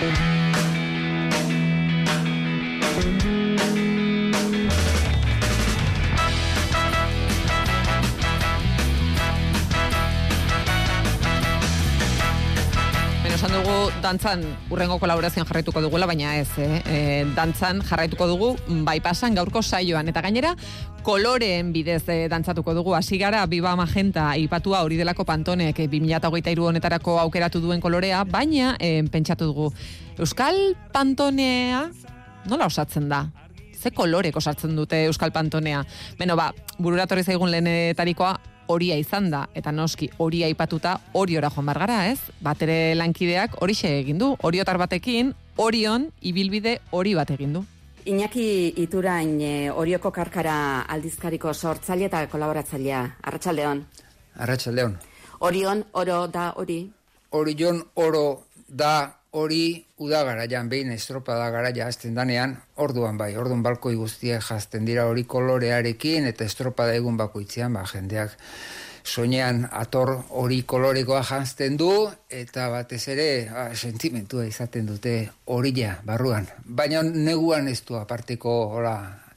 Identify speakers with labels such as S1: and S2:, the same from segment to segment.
S1: esan dugu dantzan urrengo kolaborazioan jarraituko dugula, baina ez, eh? E, dantzan jarraituko dugu bai pasan gaurko saioan. Eta gainera, koloreen bidez e, dantzatuko dugu. Hasi gara, biba magenta, ipatua hori delako pantonek, e, 2008 honetarako aukeratu duen kolorea, baina e, pentsatu dugu. Euskal pantonea, nola osatzen da? Ze koloreko sartzen dute Euskal Pantonea? Beno ba, bururatorri zaigun lehenetarikoa, horia izan da, eta noski horia aipatuta horiora joan bargara, ez? Batere lankideak hori egin du, horiotar batekin, orion, ibilbide hori bat egin du.
S2: Iñaki Iturain e, Orioko Karkara aldizkariko sortzaile eta kolaboratzailea. Arratsaldeon.
S3: Arratsaldeon.
S2: Orion oro da hori.
S3: Orion oro da hori uda garaian, behin estropa da garaia azten danean, orduan bai, orduan balkoi guztiak jazten dira hori kolorearekin, eta estropa da egun bakoitzean, ba, jendeak soinean ator hori kolorekoa jazten du, eta batez ere, ba, sentimentua izaten dute hori barruan. Baina neguan ez du aparteko, hola,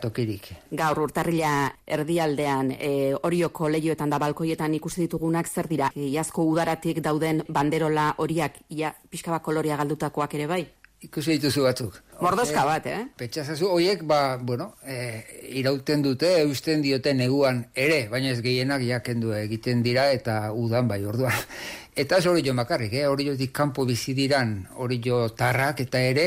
S3: tokirik.
S2: Gaur urtarrila erdialdean e, orioko lehioetan da balkoietan ikusi ditugunak zer dira? Iazko udaratik dauden banderola horiak ia pixka bat koloria galdutakoak ere bai?
S3: Ikusi dituzu batzuk.
S2: Mordozka bat, eh?
S3: Petxazazu, horiek, ba, bueno, e, irauten dute, eusten diote neguan ere, baina ez gehienak jakendu egiten dira eta udan bai orduan. Eta ez hori jo makarrik, eh? hori jo kanpo bizidiran, hori jo tarrak eta ere,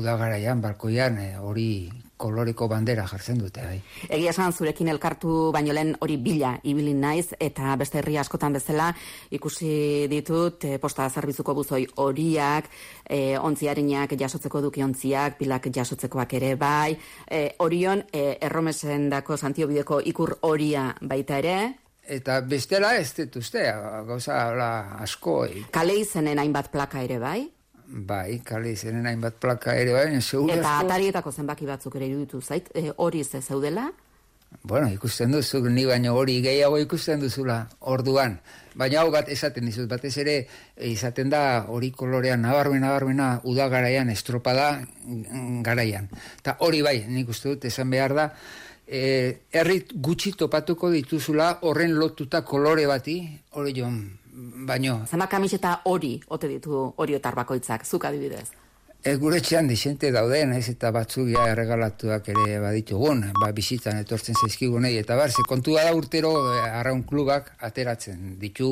S3: udagaraian, balkoian, eh, hori koloreko bandera jartzen dute bai.
S2: Egia esan zurekin elkartu baino lehen hori bila ibilin naiz eta beste herri askotan bezala ikusi ditut e, posta zerbitzuko buzoi horiak, e, ontziarinak jasotzeko duki ontziak, pilak jasotzekoak ere bai. E, orion e, erromesen dako santiobideko ikur horia baita ere,
S3: Eta bestela ez dut uste, gauza asko.
S2: Kale izenen hainbat plaka ere bai?
S3: Bai, kale izenen hainbat plaka ere bai, segura.
S2: Eta atarietako zenbaki batzuk ere iruditu zait, e, hori ze zeudela?
S3: Bueno, ikusten duzu, ni baino hori gehiago ikusten duzula orduan. Baina hau bat esaten dizut, batez ere e, izaten da hori kolorean nabarmen nabarmena uda garaian, estropada garaian. Ta hori bai, nik uste dut, esan behar da, e, errit gutxi topatuko dituzula horren lotuta kolore bati, hori joan, baino.
S2: Zama kamiseta hori, ote ditu hori otar bakoitzak, zuk adibidez?
S3: Ez gure txan disente dauden, ez eta batzuk ja erregalatuak ere baditugun, ba, bizitzan etortzen zaizkigunei, eta bar, ze kontua da urtero e, arraun klubak ateratzen ditu,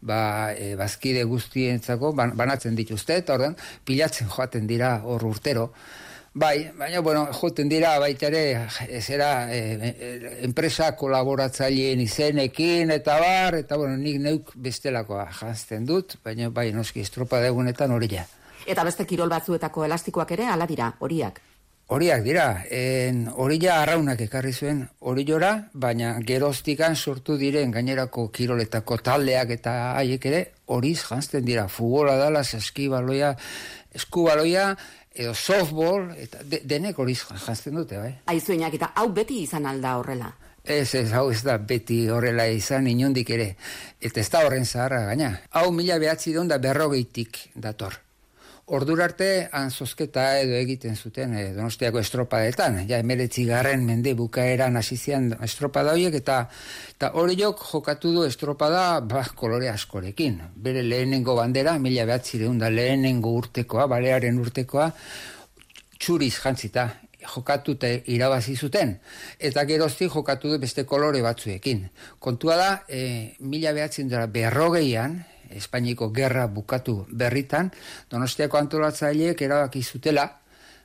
S3: ba, e, bazkide guztientzako, banatzen dituzte, eta ordan, pilatzen joaten dira hor urtero, Bai, baina, bueno, joten dira, baita ere, zera, e, e, enpresa kolaboratzaileen izenekin, eta bar, eta, bueno, nik neuk bestelakoa jazten dut, baina, bai, noski, estropa degunetan hori ja.
S2: Eta beste kirol batzuetako elastikoak ere, ala dira, horiak?
S3: Horiak dira, en, hori ja arraunak ekarri zuen hori jora, baina geroztikan sortu diren gainerako kiroletako taldeak eta haiek ere, horiz jantzten dira, futbola dala, saskibaloia, eskubaloia, edo softball, eta de, denek hori jazten dute, bai?
S2: Aizuenak, eta hau beti izan alda horrela?
S3: Ez, ez, hau ez da beti horrela izan inundik ere. Eta ez da horren zaharra gaina. Hau mila behatzi da berrogeitik dator. Ordurarte han zozketa edo egiten zuten e, donostiako estropadetan. Ja, emeretzi garren mende bukaeran asizian estropada horiek eta, hori jok jokatu du estropada ba, kolore askorekin. Bere lehenengo bandera, mila behatzi da lehenengo urtekoa, balearen urtekoa, txuriz jantzita jokatu eta irabazi zuten. Eta gerozti jokatu du beste kolore batzuekin. Kontua da, e, mila behatzen dara berrogeian, Espainiko gerra bukatu berritan, Donostiako antolatzaileek erabaki zutela,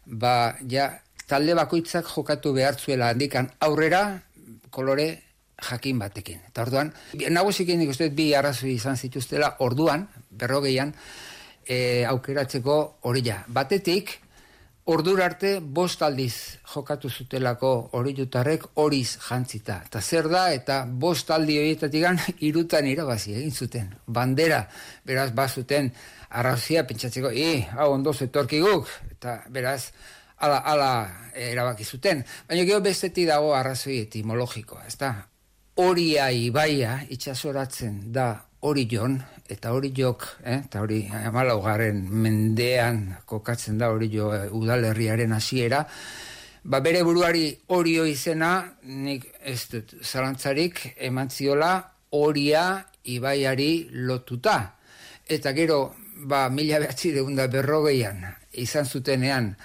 S3: ba, ja, talde bakoitzak jokatu behartzuela handikan aurrera kolore jakin batekin. Eta orduan, nagusikin ikusten bi arrazoi izan zituztela orduan, berrogeian, e, aukeratzeko hori ja. Batetik, Ordur arte bost aldiz jokatu zutelako hori jutarrek horiz jantzita. Eta zer da, eta bost aldi horietatik gan, irutan irabazi egin zuten. Bandera, beraz, bazuten arrazia pentsatzeko, i, hau ondo zetorki guk, eta beraz, ala, ala erabaki zuten. Baina geho bestetik dago arrazoi etimologikoa, ez da? Horia ibaia itxasoratzen da hori jon, eta hori jok, eh, eta hori amalaugarren mendean kokatzen da hori jo eh, udalerriaren hasiera, ba bere buruari horio izena, nik ez dut zalantzarik, eman horia ibaiari lotuta. Eta gero, ba, mila behatzi deunda berrogeian, izan zutenean,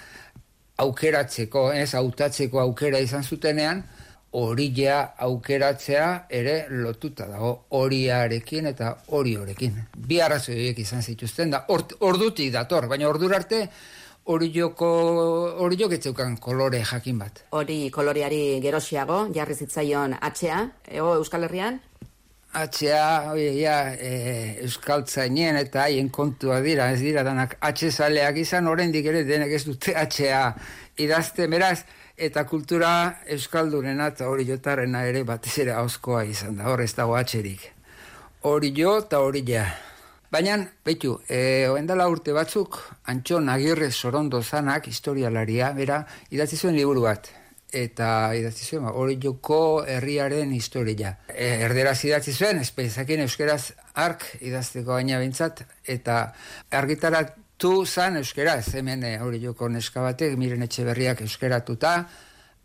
S3: aukeratzeko, ez, hautatzeko aukera izan zutenean, horia aukeratzea ere lotuta dago horiarekin eta hori horekin. Bi arrazoiek izan zituzten da, ordutik dator, baina ordurarte hori joko, hori kolore jakin bat.
S4: Hori koloreari gerosiago, jarri zitzaion atxea, ego Euskal Herrian?
S3: Atxea, oi, ja, e, Euskal eta haien kontua dira, ez dira, danak atxe zaleak izan, oraindik ere denek ez dute atxea idazte, beraz, eta kultura euskaldunena eta hori jotarrena ere batez ere hauskoa izan da, hor ez dago atxerik. Hori jo eta hori ja. Baina, betu, e, oendala urte batzuk, Antxon Agirre Sorondo zanak, historialaria, bera, idatzi zuen liburu bat. Eta idatzi zuen, ba, hori joko herriaren historia. E, erderaz idatzi zuen, espezakin euskeraz ark idazteko baina bintzat, eta argitarat tu zan euskeraz, hemen eh, hori joko neska batek, miren etxe berriak euskeratuta,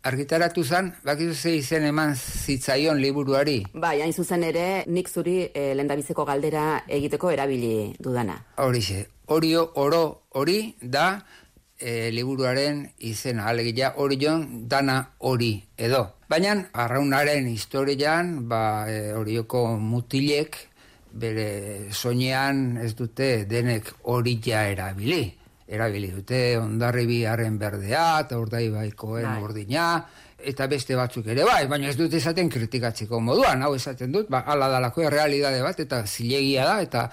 S3: argitaratu zan, bakizu ze izen eman zitzaion liburuari.
S4: Bai, hain zuzen ere, nik zuri e, lendabizeko galdera egiteko erabili dudana.
S3: Hori ze, hori oro hori da e, liburuaren izena, alegia hori jon dana hori edo. Baina, arraunaren historian, ba, hori joko mutilek, bere soinean ez dute denek hori ja erabili. Erabili dute ondarribi harren berdea eta urdai baikoen bai. urdina eta beste batzuk ere bai, baina ez dute esaten kritikatzeko moduan, hau esaten dut, ba, ala dalako errealidade bat eta zilegia da eta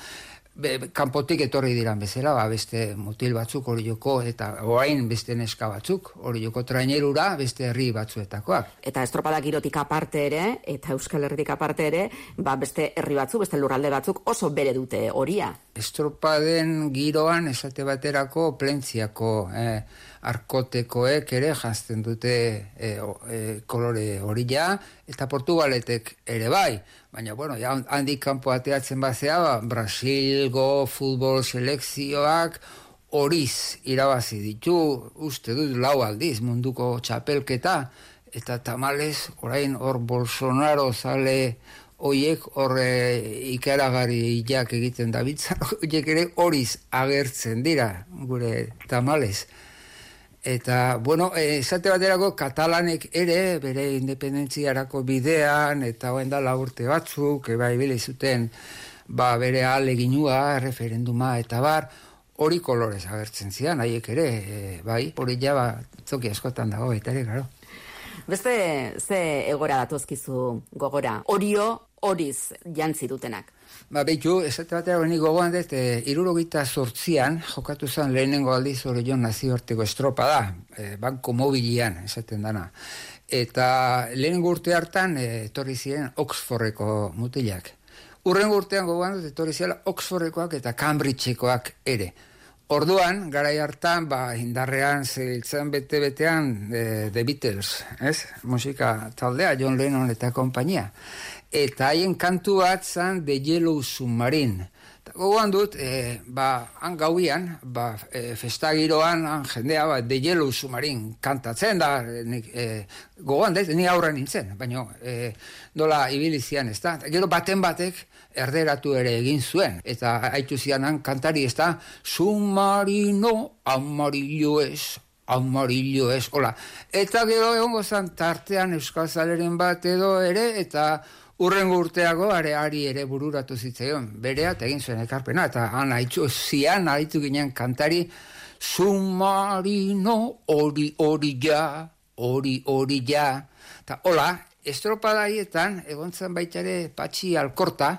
S3: be, kanpotik etorri diran bezala, ba, beste mutil batzuk hori joko, eta oain beste neska batzuk, hori joko trainerura beste herri batzuetakoak.
S4: Eta estropada girotik aparte ere, eta euskal herritik aparte ere, ba, beste herri batzuk, beste lurralde batzuk oso bere dute horia.
S3: Estropaden giroan esate baterako plentziako eh, arkotekoek ere jazten dute eh, eh, kolore horia, eta portugaletek ere bai. Baina, bueno, ja, handik kanpo ateatzen bazea, ba, Brasilgo futbol selekzioak horiz irabazi ditu, uste dut lau aldiz munduko txapelketa, eta tamales, orain hor Bolsonaro zale oiek horre ikaragari jak egiten da bitzan, oiek ere horiz agertzen dira, gure tamales. Eta, bueno, eh, esate baterako katalanek ere, bere independentziarako bidean, eta hoen da urte batzuk, eba ibile zuten, ba, bere aleginua, referenduma, eta bar, hori kolorez agertzen zian, haiek ere, e, bai, hori ja, ba, zoki askotan dago, eta ere, garo.
S4: Beste, ze egora datozkizu gogora, orio, horiz jantzi dutenak.
S3: Ba, behitu, esate batera hori gogoan dut, e, irurogita sortzian, jokatu zen lehenengo aldiz hori joan nazioarteko estropa da, e, banko mobilian, esaten dana. Eta lehenengo urte hartan, e, etorri ziren Oxfordeko mutilak. Urrengo urtean gogoan dut, etorri ziren Oxfordekoak eta Cambridgekoak ere. Orduan, garai hartan, ba, indarrean ziltzen bete-betean e, The Beatles, ez? Musika taldea, John Lennon eta kompainia eta haien kantu bat zan de Yellow Submarine. Gogoan dut, e, ba, han gauian, ba, e, festagiroan, han jendea, ba, de Yellow Submarine kantatzen da, nik, e, gogoan dut, ni aurra nintzen, baina e, dola ibilizian, ez da. Gero baten batek, erderatu ere egin zuen, eta haitu zianan kantari ez da, submarino amarillo ez, amarillo ez, hola. Eta gero egon gozan tartean Euskal Zaleren bat edo ere, eta Urrengo urteago are ari ere bururatu zitzaion, berea egin zuen ekarpena, eta han haitzu zian haitu ginen kantari, submarino hori hori ja, hori hori ja. Eta hola, estropadaietan, egontzen baitare patxi alkorta,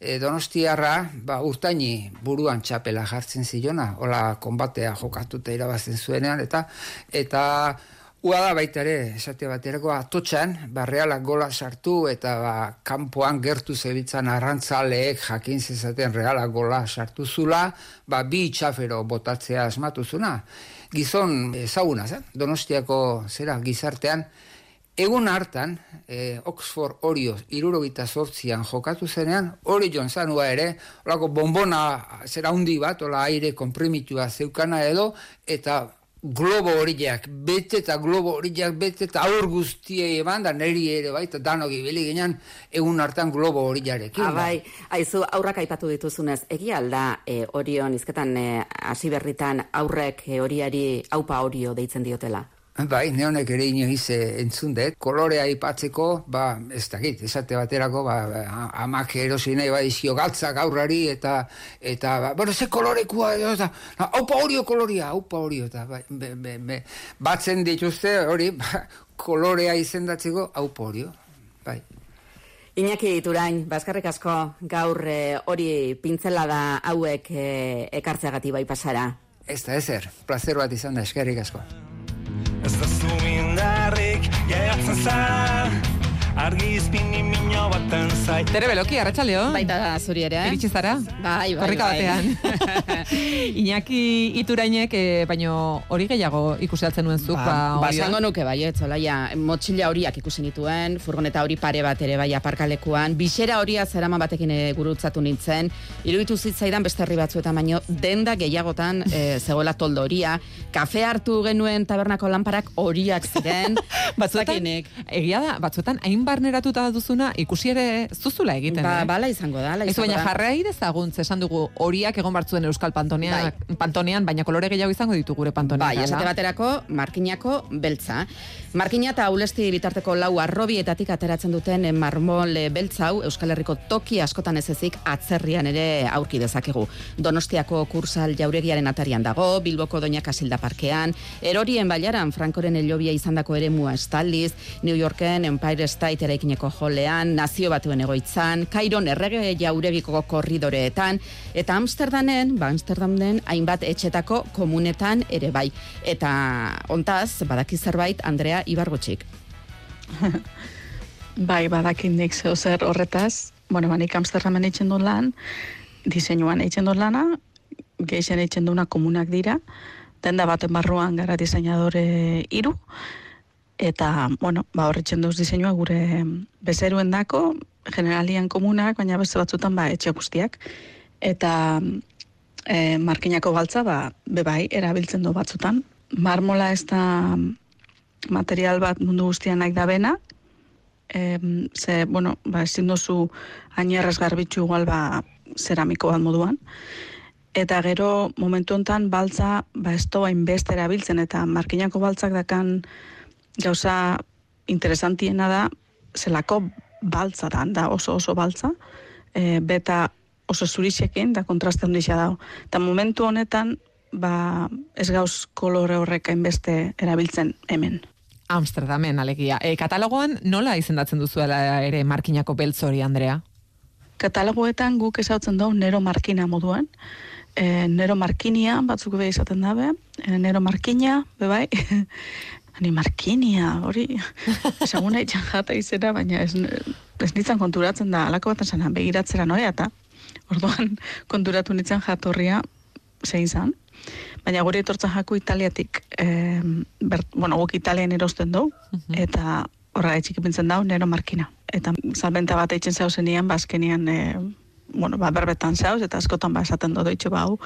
S3: e, donostiarra, ba, urtaini buruan txapela jartzen zilona, hola, konbatea jokatuta irabazten zuenean, eta, eta, Ua da baita ere, esate baterako atotxan, barrealak gola sartu eta ba, kanpoan gertu zebitzan arrantzaleek jakin zezaten realak gola sartu zula, ba, bi itxafero botatzea asmatu zuna. Gizon ezaguna zen, donostiako zera gizartean, Egun hartan, eh, Oxford Orio irurogita sortzian jokatu zenean, hori joan zanua ere, olako bombona zera hundi bat, ola aire komprimitua zeukana edo, eta globo horiak bete eta globo horiak bete eta aur guztiei eman da neri ere bai eta danok ibili ginen egun hartan globo horiarekin.
S4: Ah, aizu aurrak aipatu dituzunez, egia alda e, orion izketan e, hasi berritan aurrek e, horiari aupa orio deitzen diotela?
S3: Bai, neonek ere inoiz entzun dut, kolorea ipatzeko, ba, ez dakit, esate baterako, ba, amak erosi nahi ba, izio galtzak aurrari, eta, eta, ba, bueno, ze kolorekua, eta, haupa horio koloria, haupa horio, eta, ba, be, be, be, batzen dituzte, hori, ba, kolorea izendatzeko, haupa horio, bai.
S4: Iñaki Iturain, baskarrik asko, gaur eh, hori pintzela da hauek e, ekartzeagati bai pasara.
S3: Ez da, ezer, placer bat izan da, eskerrik asko.
S5: Ez da zumindarrik gehiatzen zara argi izpini minio baten zait.
S1: Tere beloki, arratxaleo?
S2: Baita da, zuri ere, eh?
S1: Iritsi zara?
S2: Bai, bai,
S1: Korrika
S2: bai.
S1: batean. Iñaki iturainek, eh, baino hori gehiago ikusiatzen nuen zuk, ba,
S2: ba, esango nuke bai, ez, olaia, motxila horiak ikusi nituen, furgoneta hori pare bat ere bai aparkalekuan, bisera horia zeraman batekin eh, gurutzatu nintzen, iruditu zitzaidan beste herri batzuetan baino, denda gehiagotan eh, zegoela toldo horia, kafe hartu genuen tabernako lanparak horiak ziren,
S1: batzuetan, egia da, batzuetan, hain barneratuta duzuna, ikusi ere zuzula egiten,
S2: Ba,
S1: eh?
S2: bala izango da,
S1: Ez baina
S2: da.
S1: jarrea ezagun, ze esan dugu horiak egon bartzuen Euskal Pantonean, Pantonean, baina kolore gehiago izango ditu gure Pantonean.
S2: Bai, esate baterako, markinako beltza. Markina eta ulesti bitarteko lau arrobietatik ateratzen duten marmol eh, beltza hau Euskal Herriko toki askotan ez ezik atzerrian ere aurki dezakegu. Donostiako kursal jauregiaren atarian dago, Bilboko Doña Kasilda parkean, erorien bailaran Frankoren elobia izandako ere mua estaliz, New Yorken Empire State eraikineko jolean, nazio batuen egoitzan, Kairon errege jauregiko korridoreetan, eta Amsterdamen, ba Amsterdamen hainbat etxetako komunetan ere bai. Eta ontaz, badaki zerbait Andrea Ibargotxik.
S6: Bai, badakin nik zeo zer horretaz. Bueno, banik Amsterdamen eitzen dut lan, diseinuan eitzen dut lana, geixen eitzen duna komunak dira, denda baten barruan gara diseinadore hiru eta, bueno, ba, horretzen duz diseinua gure bezeruen dako, generalian komunak, baina beste batzutan ba, etxe guztiak. Eta e, markinako baltza, ba, bebai, erabiltzen du batzutan. Marmola ez da material bat mundu guztian nahi da bena, em, ze, bueno, ba, ezin duzu ainerrez garbitzu igual ba, zeramiko bat moduan. Eta gero momentu hontan baltza ba, ez doa inbeste erabiltzen eta markinako baltzak dakan gauza interesantiena da zelako baltza da, da oso oso baltza, e, beta oso zurixekin da kontraste handia dago. Eta momentu honetan ba, ez gauz kolore horrek hainbeste erabiltzen hemen.
S1: Amsterdamen, alegia. E, katalogoan nola izendatzen duzuela ere markinako beltz hori, Andrea?
S6: Katalogoetan guk ezautzen dugu nero markina moduan. E, nero markinia, batzuk be izaten dabe. E, nero markina, bebai. Ni markinia, hori, esaguna itxan jata izena, baina ez, ez nintzen konturatzen da, alako bat esan, begiratzera norea, eta orduan konturatu nintzen jatorria zein zan. Baina guri etortzen jaku italiatik, eh, ber, bueno, guk italian erosten dugu, eta horra etxik ipintzen dau, nero markina. Eta salbenta bat eitzen zau zenian, bazkenian, eh, bueno, ba, berbetan zauz, eta askotan ba, esaten do doitxo bau,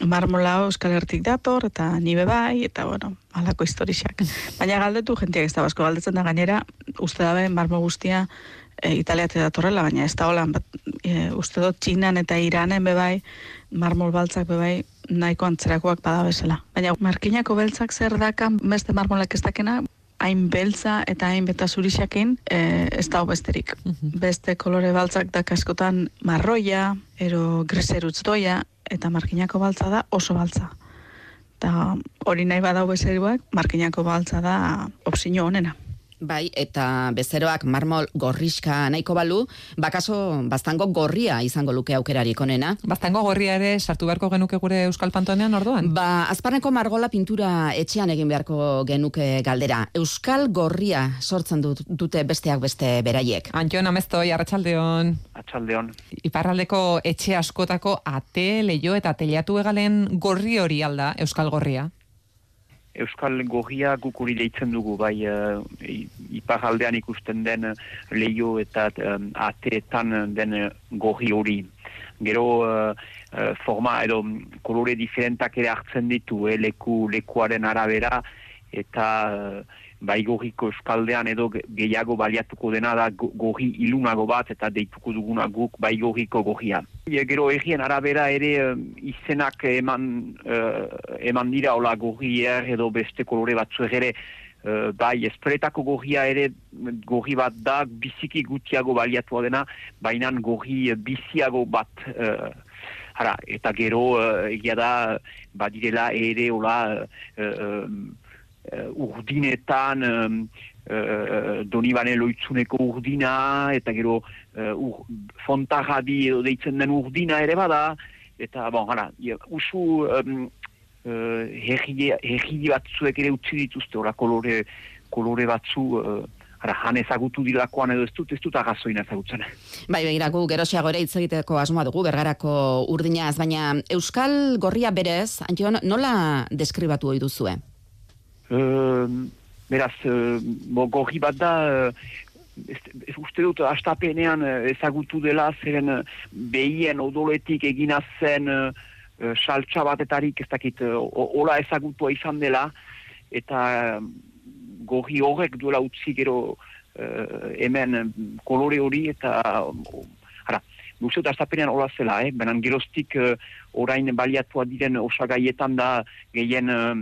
S6: marmola Euskal Hertik dator, eta nibe bai, eta bueno, alako historixak. Baina galdetu, jentiak ez da basko galdetzen da gainera, uste dabe marmo guztia e, italiate datorrela, baina ez da holan, bat, e, uste dut txinan eta iranen bebai, marmol baltzak bebai, nahiko antzerakoak bada bezala. Baina markinako beltzak zer dakan beste marmolak ez dakena, hain beltza eta hain beta zurixakin e, ez da besterik. Beste kolore baltzak dakaskotan marroia, ero greserutz doia, eta markinako baltza da oso baltza. Eta hori nahi badau bezeruak, markinako baltza da opzio honena.
S2: Bai, eta bezeroak marmol gorriska nahiko balu, bakaso bastango gorria izango luke aukerarik onena.
S1: Baztango gorria ere sartu beharko genuke gure Euskal Pantonean orduan?
S2: Ba, azparneko margola pintura etxean egin beharko genuke galdera. Euskal gorria sortzen dut, dute besteak beste beraiek.
S1: Antion ameztoi, arratsaldeon.
S7: Atxaldeon.
S1: Iparraldeko etxe askotako ate, leio eta telatu egalen gorri hori alda, Euskal Gorria.
S7: Euskal Gorria guk hori deitzen dugu, bai uh, iparaldean ikusten den uh, leio eta um, ateetan den gorri hori. Gero uh, forma edo kolore diferentak ere hartzen ditu, eh, leku, lekuaren arabera, eta uh, baigorriko eskaldean edo gehiago baliatuko dena da gorri ilunago bat eta deituko duguna guk baigorriko gorria. E, gero egien arabera ere izenak eman, uh, eman dira hola gorrier edo beste kolore batzu ere Uh, bai, espreretako gorria ere gorri bat da, biziki gutxiago baliatua dena, baina gorri biziago bat, uh, ara, eta gero uh, egia da, badirela ere, hola, uh, uh, urdinetan um, uh, donibane loitzuneko urdina eta gero uh, ur, fontarradi deitzen den urdina ere bada eta bon, hara, usu um, uh, herri batzuek ere utzi dituzte ora kolore, kolore batzu uh, Ara, han ezagutu dilakoan edo ez dut, ez dut agazoin ezagutzen.
S2: Bai, begira, gu gerosiago ere hitz egiteko asmoa dugu, bergarako urdinaz, baina Euskal Gorria berez, Antion, nola deskribatu hoi duzue?
S7: Uh, beraz, uh, gorri bat da, uh, ez, uste dut, astapenean uh, ezagutu dela, zeren uh, behien odoletik egina zen uh, saltsa batetarik, ez dakit, uh, ola ezagutua izan dela, eta gorri horrek duela utzi gero uh, hemen kolore hori, eta ara, Guztiot, astapenean hola zela, eh? benan geroztik uh, orain baliatua diren osagaietan da gehien uh,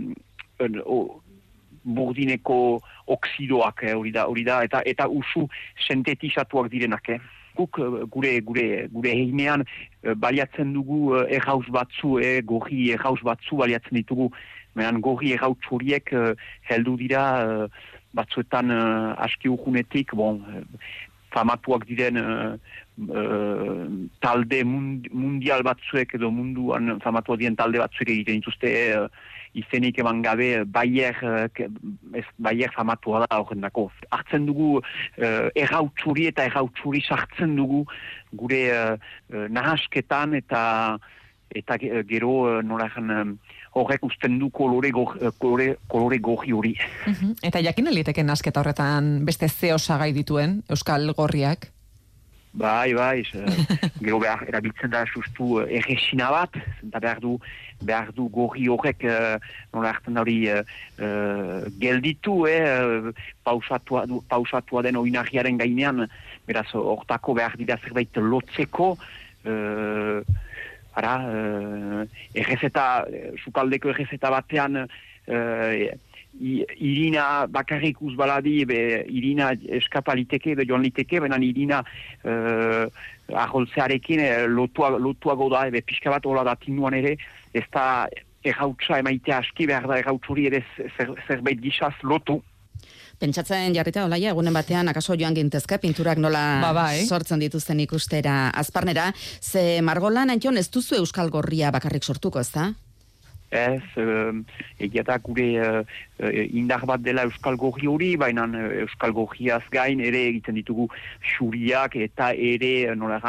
S7: burdineko oksidoak eh, hori da, hori da, eta eta usu sintetizatuak direnak. Eh. Guk eh, gure gure gure heinean eh, baliatzen dugu errauz batzu, eh, gorri errauz batzu baliatzen ditugu, mehan gorri errauz horiek heldu dira batzuetan aski urgunetik, bon, famatuak diren talde mundial batzuek edo munduan famatuak diren talde batzuek egiten dituzte izenik eman gabe baier, ez, baier famatua da horren dako. Artzen dugu uh, errautsuri eta errautsuri sartzen dugu gure uh, nahasketan eta eta gero nola horrek usten du kolore, go, kolore, kolore goji hori.
S1: Uh Eta jakin eliteken nasketa horretan beste zeo sagai dituen Euskal Gorriak?
S7: Bai, bai, gero behar erabiltzen da sustu erresina bat, eta behar du behar du gorri horrek uh, nola hartzen hori uh, gelditu, eh, pausatua, pausatua den oinarriaren gainean, beraz, hortako behar dira zerbait lotzeko, uh, ara, uh, errezeta, sukaldeko errezeta batean, uh, irina bakarrik uzbaladi, be, irina eskapaliteke, be joan liteke, benan irina uh, aholtzearekin lotua, lotuago da, be, pixka bat hola da tinuan ere, ez da errautsa emaitea aski behar da errautsuri ere zerbait zer gizaz lotu.
S2: Pentsatzen jarrita olaia egunen batean akaso joan gintezke pinturak nola
S1: ba, bai.
S2: sortzen dituzten ikustera azparnera. Ze margolan antion ez duzu Euskal Gorria bakarrik sortuko, ez da?
S7: Ez, uh, egia da gure uh, indar bat dela Euskal Gorri hori, baina uh, Euskal Gorriaz gain ere egiten ditugu xuriak eta ere nola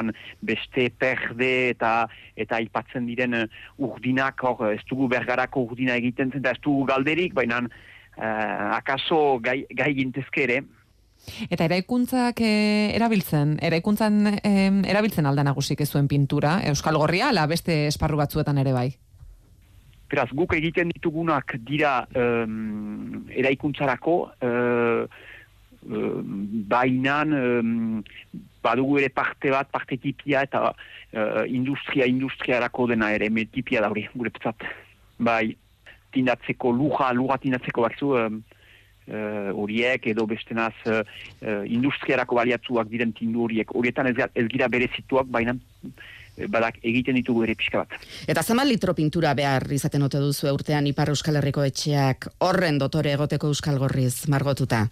S7: beste perde eta eta aipatzen diren urdinak, hor, ez dugu bergarako urdina egiten zen, ez dugu galderik, baina uh, akaso gai, gai gintezke ere.
S1: Eta eraikuntzak erabiltzen, eraikuntzan erabiltzen alda nagusik zuen pintura, Euskal Gorria, ala beste esparru batzuetan ere bai?
S7: Beraz, guk egiten ditugunak dira um, eraikuntzarako, uh, bainan um, badugu ere parte bat, parte tipia eta uh, industria, industriarako dena ere, me tipia da hori, gure petzat. Bai, tindatzeko luja, luja tindatzeko bakzu, horiek edo bestenaz uh, industriarako baliatzuak diren tindu horiek. Horietan ez, ez gira bere zituak, baina badak egiten ditugu ere pixka bat.
S2: Eta zenbat litro pintura behar izaten ote duzu urtean Ipar Euskal Herriko etxeak horren dotore egoteko Euskal Gorriz margotuta?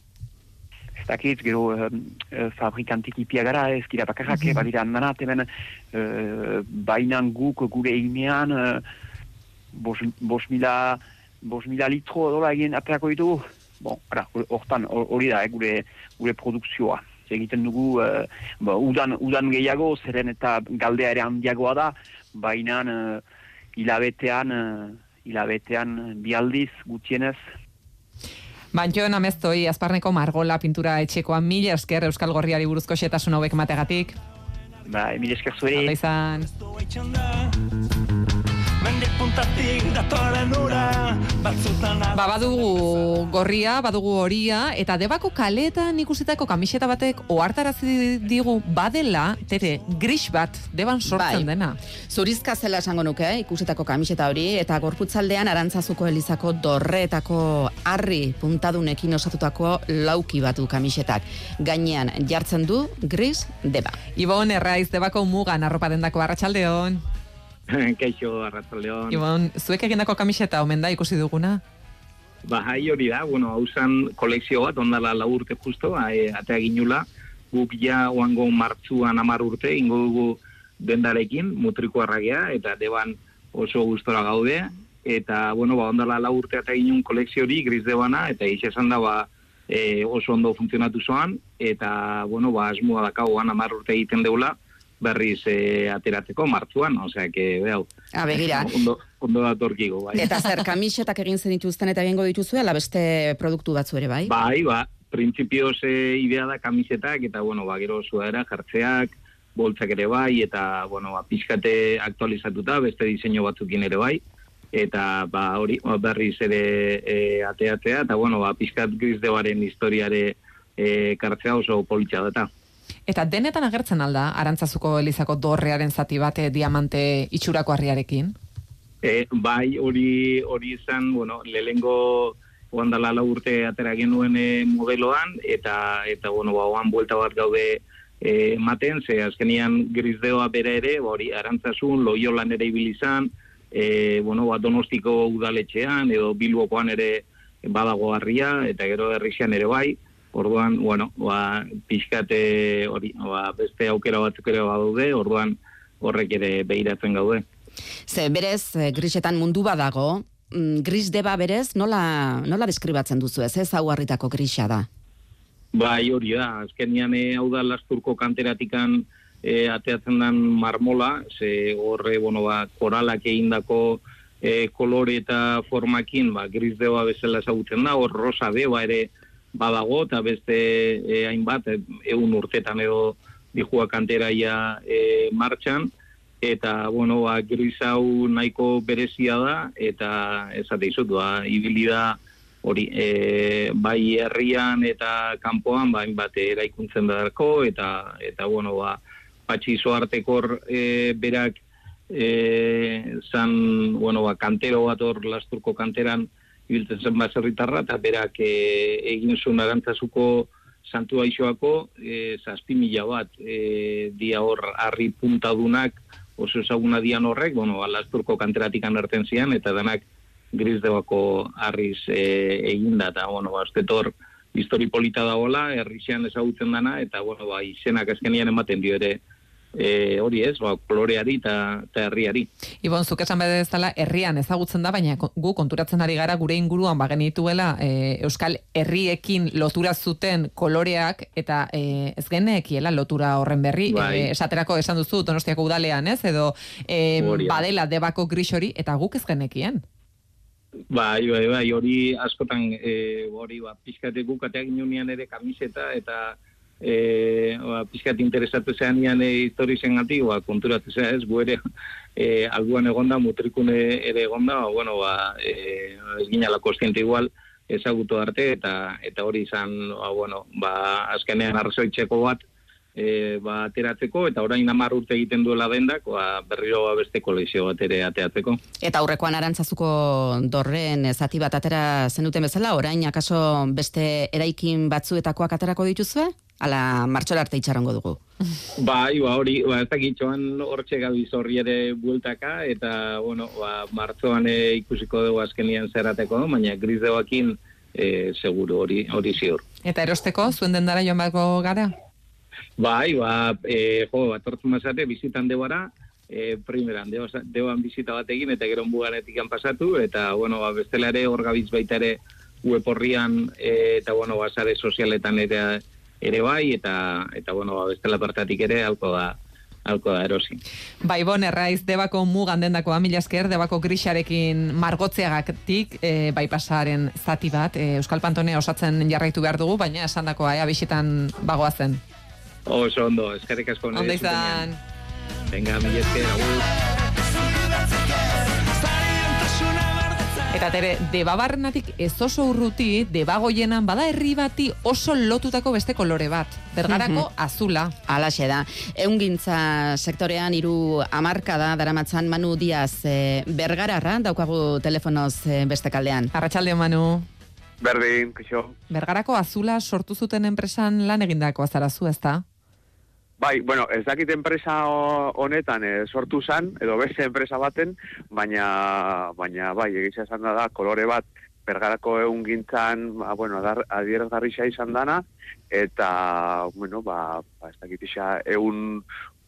S7: Ez dakit, gero uh, fabrikantik ipia gara, ez gira bakarrak, mm -hmm. badira hemen uh, bainan guk gure inean uh, bos, bos, mila, bos mila litro dola egin aterako ditugu. Bon, hortan, hori da, eh, gure, gure produkzioa egiten dugu uh, udan, udan gehiago, zeren eta galdea ere handiagoa da, baina uh, hilabetean, uh, hilabetean bi aldiz gutxienez.
S1: Bantxoen ameztoi, azparneko margola pintura etxekoa mila esker Euskal Gorriari buruzko xetasun hauek mategatik.
S7: Ba, emile esker zueri.
S1: Ondo izan. Ba, badugu gorria, badugu horia, eta debako kaletan ikusitako kamiseta batek ohartarazi digu badela, tere, gris bat, deban sortzen
S2: Bai.
S1: dena.
S2: Zurizka zela esango nuke, ikusetako kamiseta hori, eta gorputzaldean arantzazuko elizako dorreetako harri puntadunekin osatutako lauki batu kamisetak. Gainean jartzen du gris deba.
S1: Ibon, erraiz, debako mugan arropa dendako arratsaldeon.
S8: Kaixo, arratzaldeon.
S1: Ibon, zuek egindako kamiseta omen da ikusi duguna?
S8: Ba, hai hori da, bueno, hau zan kolekzio bat, ondala la urte justo, hai, atea ginula, guk ja oango martzuan amar urte, ingo dugu dendarekin, mutriko arragea, eta deban oso gustora gaude, eta, bueno, ba, ondala la urte atea ginun kolekzio hori, gris debana, eta ix esan da, ba, e, oso ondo funtzionatu zoan, eta, bueno, ba, asmua dakauan amar urte egiten deula, berriz e, ateratzeko martzuan, osea, que, behau,
S2: A, begira.
S8: ondo, ondo datorkigu, bai.
S2: Eta zer, kamisetak egin zen dituzten eta egingo dituzue, ala beste produktu batzu ere, bai?
S8: Bai, ba, printzipioz e, idea da kamisetak, eta, bueno, ba, gero zuera, jartzeak, boltzak ere bai, eta, bueno, ba, pixkate aktualizatuta, beste diseinu batzukin ere bai, eta, ba, hori, ba, berriz ere e, ateatzea, eta, bueno, ba, pixkat grizdebaren historiare e, kartzea oso politxa data.
S1: Eta denetan agertzen alda, arantzazuko elizako dorrearen zati bate diamante itxurako harriarekin?
S8: E, bai, hori hori izan, bueno, lehengo oandala la urte atera genuen e, modeloan, eta, eta bueno, ba, oan buelta bat gaude e, ematen, ze azkenian grisdeoa bere ere, ba, hori arantzasun, loiolan ere ibilizan, e, bueno, ba, donostiko udaletxean, edo bilbokoan ere badago harria, eta gero herrixan ere bai, orduan, bueno, ba, pixkate hori, ba, beste aukera batzuk ere badaude, orduan horrek ere behiratzen gaude.
S2: Ze berez, eh, grisetan mundu badago, mm, gris deba berez, nola, nola deskribatzen duzu ez, ez hau harritako grisa da?
S8: Bai, hori da, azkenian eh, hau da lasturko kanteratikan eh, ateatzen den marmola, ze horre, bueno, ba, koralak egindako eh, kolore eta formakin, ba, gris deba bezala ezagutzen da, hor rosa deba ere badago, eta beste eh, hainbat, eh, egun urtetan edo dijua kanteraia eh, martxan, eta, bueno, ba, gris hau nahiko berezia da, eta esate izut, ba, ibili da, hori, e, bai herrian eta kanpoan bain bat eraikuntzen beharko eta eta bueno ba patxi artekor e, berak e, zan bueno ba kantero bat hor lasturko kanteran ibiltzen zen baserritarra eta berak e, egin zuen arantzazuko santu aixoako e, zazpi mila bat e, dia hor harri puntadunak oso ezaguna dian horrek, bueno, ba, lasturko kanteratik anerten zian, eta denak gris debako harriz e, eginda, eta, bueno, ba, estetor histori polita dagoela, herrixean ezagutzen dana, eta, bueno, ba, izenak azkenian ematen dio ere, e, hori ez, ba, koloreari eta eta herriari.
S1: Ibon, zuk esan bede ezala, herrian ezagutzen da, baina gu konturatzen ari gara gure inguruan bagenituela e, Euskal herriekin lotura zuten koloreak eta e, ez genekiela lotura horren berri.
S8: Bai.
S1: E, esaterako esan duzu Donostiako udalean, ez? Edo e, badela debako gris hori eta guk ez genekien.
S8: Bai, bai, bai, hori askotan e, hori ba, pixkate gukateak inunean ere kamiseta eta e, ba, pixkat interesatu zean ian e, histori zen gati, ba, konturatu zea ez, gu ere e, alduan egonda, mutrikune ere egonda, ba, bueno, ba, e, ez ginala kostiente igual, ezagutu arte, eta eta hori izan, ba, bueno, ba, azkenean arrazoitzeko bat, e, ba, ateratzeko, eta orain amar urte egiten duela dendak, ba, berriro ba, beste kolezio bat ere ateatzeko.
S2: Eta aurrekoan arantzazuko dorren zati bat atera zenuten bezala, orain akaso beste eraikin batzuetakoak aterako dituzue? Ala martxora arte itxarongo dugu.
S8: Bai, ba, hori, ba, ez dakit, joan hortxe gabiz horri ere bueltaka, eta, bueno, ba, martzoan e, ikusiko dugu azkenian zerateko, baina gris deuakin, e, seguru, hori, hori ziur.
S1: Eta erosteko, zuen dendara joan bako gara?
S8: Bai, ba, e, jo, atortzen mazate, bizitan debara, e, primeran, deban bizita bat egin, eta gero buganetik pasatu, eta, bueno, ba, bestela ere hor gabiz baita ere web horrian, e, eta, bueno, ba, sare sozialetan ere, ere bai, eta, eta bueno, ba, bestela partatik ere, hauko da, alko da erosi.
S1: Bai, bon, erraiz, debako mugan dendako mila esker, debako grixarekin margotzeagatik, e, bai pasaren zati bat, e, Euskal Pantonea osatzen jarraitu behar dugu, baina esan dakoa, ea bisitan bagoazen.
S8: Oso ondo, eskerrik asko.
S1: Ondo izan.
S8: Venga, mila esker, agur.
S1: Eta tere, debabarrenatik ez oso urruti, debagoienan bada herri bati oso lotutako beste kolore bat. Bergarako
S2: Mhm.
S1: azula.
S2: Alaxe da. Eungintza sektorean hiru hamarka da daramatzan Manu Diaz e, bergararra daukagu telefonoz e, beste kaldean.
S1: Arratxalde, Manu.
S9: Berdin, kixo.
S1: Bergarako azula sortu zuten enpresan lan egindako azarazu, ez da?
S9: Bai, bueno, ez dakit enpresa ho- honetan eh, sortu zan, edo beste enpresa baten, baina, baina bai, egitza esan da kolore bat, bergarako egun gintzan, ba, bueno, adierazgarrixa izan dana, eta, bueno, ba, ba ez dakit isa, egun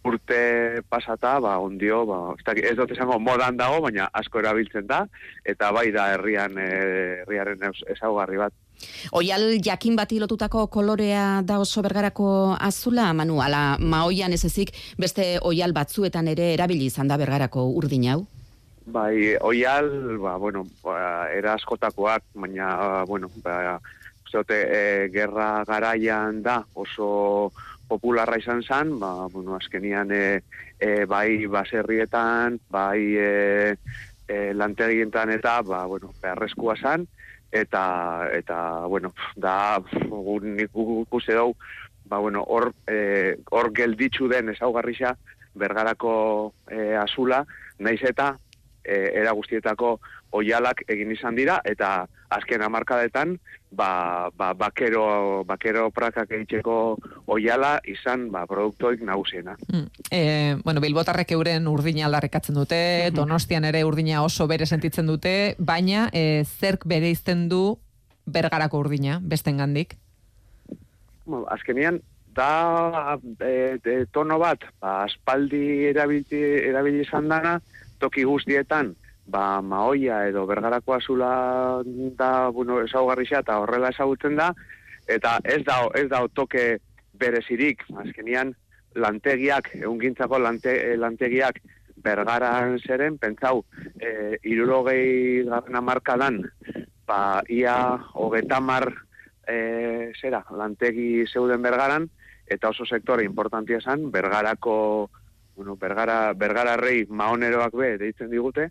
S9: urte pasata, ba, ondio, ba, ez, dakit, ez dut esango modan dago, baina asko erabiltzen da, eta bai da herrian, eh, herriaren ezaugarri bat.
S2: Oial jakin bati lotutako kolorea da oso bergarako azula, Manu, ala maoian ez ezik beste oial batzuetan ere erabili izan da bergarako urdin hau?
S9: Bai, oial, ba, bueno, ba, era askotakoak, baina, bueno, ba, dute, e, gerra garaian da oso popularra izan zen, ba, bueno, azkenian e, e, bai baserrietan, bai e, e, lantegietan eta, ba, bueno, beharrezkoa zen, eta, eta, bueno, da, gu- nik gu- ikusi dugu, ba, bueno, hor, e, hor gelditzu den ezaugarrisa, bergarako e, azula, naiz eta e, era guztietako oialak egin izan dira eta azken hamarkadetan ba, ba, bakero, bakero prakak egiteko oiala izan ba, produktoik nagusiena.
S1: Mm. E, bueno, Bilbotarrek euren urdina aldarrikatzen dute, Donostian ere urdina oso bere sentitzen dute, baina e, zerk bere izten du bergarako urdina, bestengandik.
S9: Bueno, azkenian, da e, e, tono bat, ba, aspaldi erabili, erabili izan dana, toki guztietan, ba, maoia edo bergarako azula da, bueno, ezaugarrixa eta horrela ezagutzen da, eta ez da, ez da toke berezirik, azkenian, lantegiak, egungintzako lante, eh, lantegiak bergaran zeren, pentsau, e, irurogei garrana markadan, ba, ia hogetamar e, zera, lantegi zeuden bergaran, eta oso sektore importantia esan, bergarako, bueno, bergara, bergararrei maoneroak be, deitzen digute,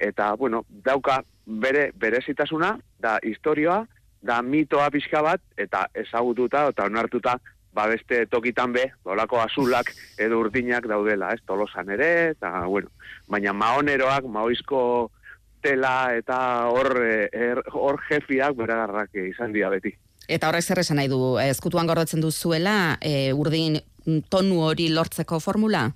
S9: eta, bueno, dauka bere, berezitasuna, da historioa, da mitoa pixka bat, eta ezagututa, eta onartuta, ba beste tokitan be, olako azulak edo urdinak daudela, ez, tolosan ere, eta, bueno, baina maoneroak, maoizko tela eta hor eh, er- hor jefiak beragarrak izan dira beti.
S2: Eta horrek zer esan nahi du, ezkutuan gordetzen duzuela, e, urdin tonu hori lortzeko formula?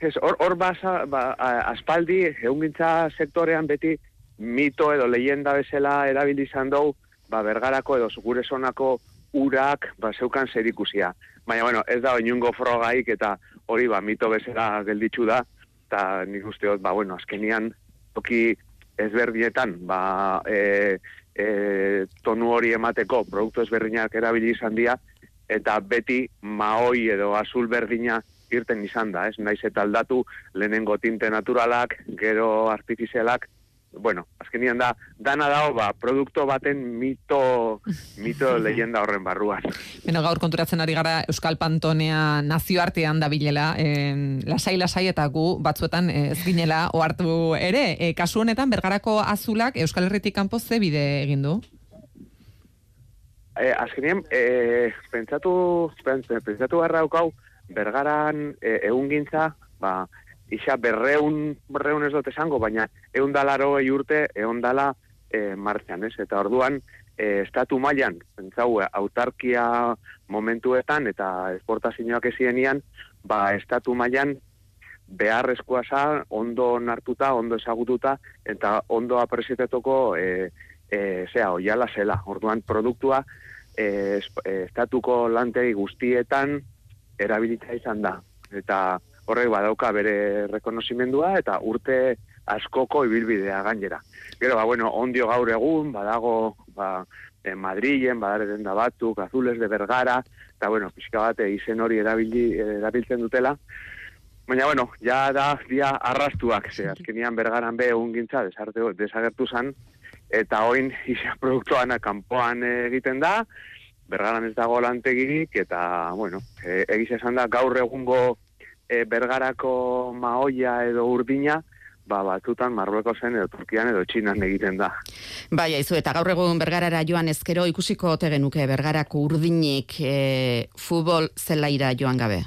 S9: Ez, hor, hor basa, ba, aspaldi, eungintza sektorean beti mito edo leyenda bezala erabili izan dugu, ba, bergarako edo gure zonako urak ba, zeukan zerikusia. Baina, bueno, ez da inungo frogaik eta hori ba, mito bezala gelditzu da, eta nik uste ba, bueno, azkenian toki ezberdinetan, ba, e, e, tonu hori emateko produktu ezberdinak erabili izan dira, eta beti maoi edo azul berdina irten izan da, ez? Naiz eta aldatu lehenengo tinte naturalak, gero artifizialak, bueno, azkenian da, dana dago, ba, produkto baten mito, mito leyenda horren barruan.
S1: Beno, gaur konturatzen ari gara Euskal Pantonea nazioartean da bilela, en, lasai lasai eta gu batzuetan eh, ez ginela ohartu ere. E, kasu honetan bergarako azulak Euskal Herritik kanpo ze bide egin du?
S9: E, azkenean, e, pentsatu, pen- pentsatu garra daukau, bergaran e, egungintza, ba, isa berreun, berreun ez dut esango, baina egun dalaro urte, egon dala e, martxan, ez? Eta orduan, e, estatu mailan pentsau, autarkia momentuetan eta esportazioak ezienian, ba, estatu mailan beharrezkoa za, ondo nartuta, ondo ezagututa, eta ondo apresetetoko e, e, zea, oiala zela. Orduan, produktua e, e, estatuko lantegi guztietan erabilitza izan da. Eta horrek badauka bere rekonozimendua eta urte askoko ibilbidea gainera. Gero, ba, bueno, ondio gaur egun, badago, ba, e, Madrilen, badaren da batzuk, azules de Bergara, eta, bueno, pixka bat, e, izen hori erabili, erabiltzen dutela, Baina, bueno, ja da, dia arrastuak, ze, azkenian bergaran be egun gintza, desarte, desagertu zan, eta oin, isa produktuana kanpoan egiten da, bergaran ez dago lantegirik, eta, bueno, e, egiz esan da, gaur egungo e, bergarako maoia edo urdina, ba, batzutan Marrueko zen edo Turkian edo Txinan egiten da.
S2: Bai, aizu, eta gaur egun bergarara joan ezkero ikusiko ote genuke bergarako urdinik e, futbol zelaira joan gabe?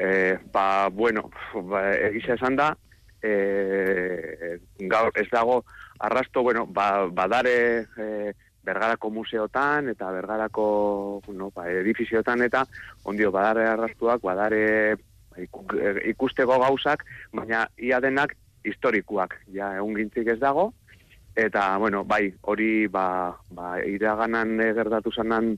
S9: E, ba, bueno, ba, egisa esan da, e, gaur ez dago arrasto, bueno, ba, badare e, bergarako museotan eta bergarako no, ba, edifiziotan eta ondio badare arrastuak, badare iku- ikusteko gauzak, baina ia denak historikoak, ja egun gintzik ez dago, eta, bueno, bai, hori, ba, ba iraganan eh, gertatu zanan,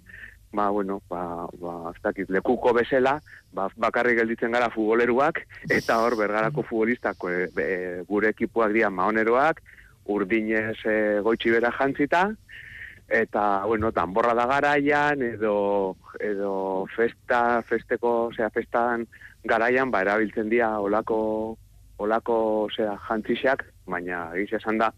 S9: ba, bueno, ba, ba, ez dakit, lekuko bezala, ba, bakarrik gelditzen gara futboleruak, eta hor bergarako futbolistak e, be, gure ekipuak dira maoneroak, urdinez e, goitxi bera jantzita, eta, bueno, tanborra da garaian, edo, edo festa, festeko, osea, festan garaian, ba, erabiltzen dira olako, olako, osea, jantzixak, baina egiz esan da,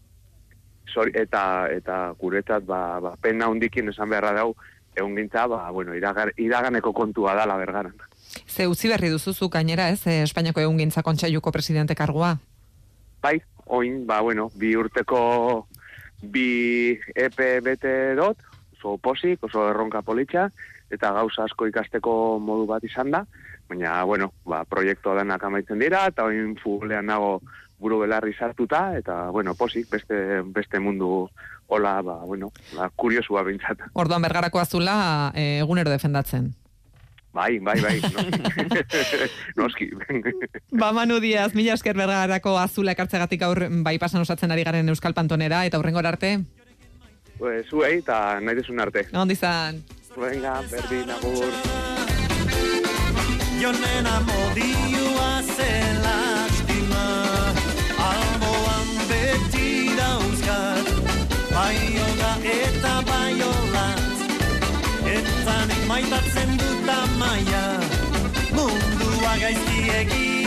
S9: zori, eta, eta guretzat, ba, ba, pena hundikin esan beharra dau, egun gintza, ba, bueno, iragar, iraganeko kontua dala bergaran.
S1: Ze utzi berri duzuzu gainera, ez, eh, Espainiako egun gintza kontseiluko presidente kargua.
S9: Bai, oin, ba, bueno, bi urteko bi epe bete dot, oso posik, oso erronka politxa, eta gauza asko ikasteko modu bat izan da, baina, bueno, ba, proiektua denak amaitzen dira, eta oin futbolean nago buru belarri sartuta, eta, bueno, posik, beste, beste mundu hola, ba, bueno, ba, kuriosua bintzat.
S1: Orduan bergarako azula eh, egunero defendatzen.
S9: Bai, bai, bai, noski. noski.
S1: Ba, Manu Diaz, mila esker bergarako azula ekartzegatik aur bai pasan osatzen ari garen Euskal Pantonera, eta hurrengor arte,
S9: pues, zuei, eta nahi dezun arte.
S1: ondi izan.
S9: Venga, berdin, agur.
S5: Jonen amodioa ze lastima Alboan beti dauzkat Baiola eta baiolat Eta nik maitatzen dut amaia Mundua gaizki egin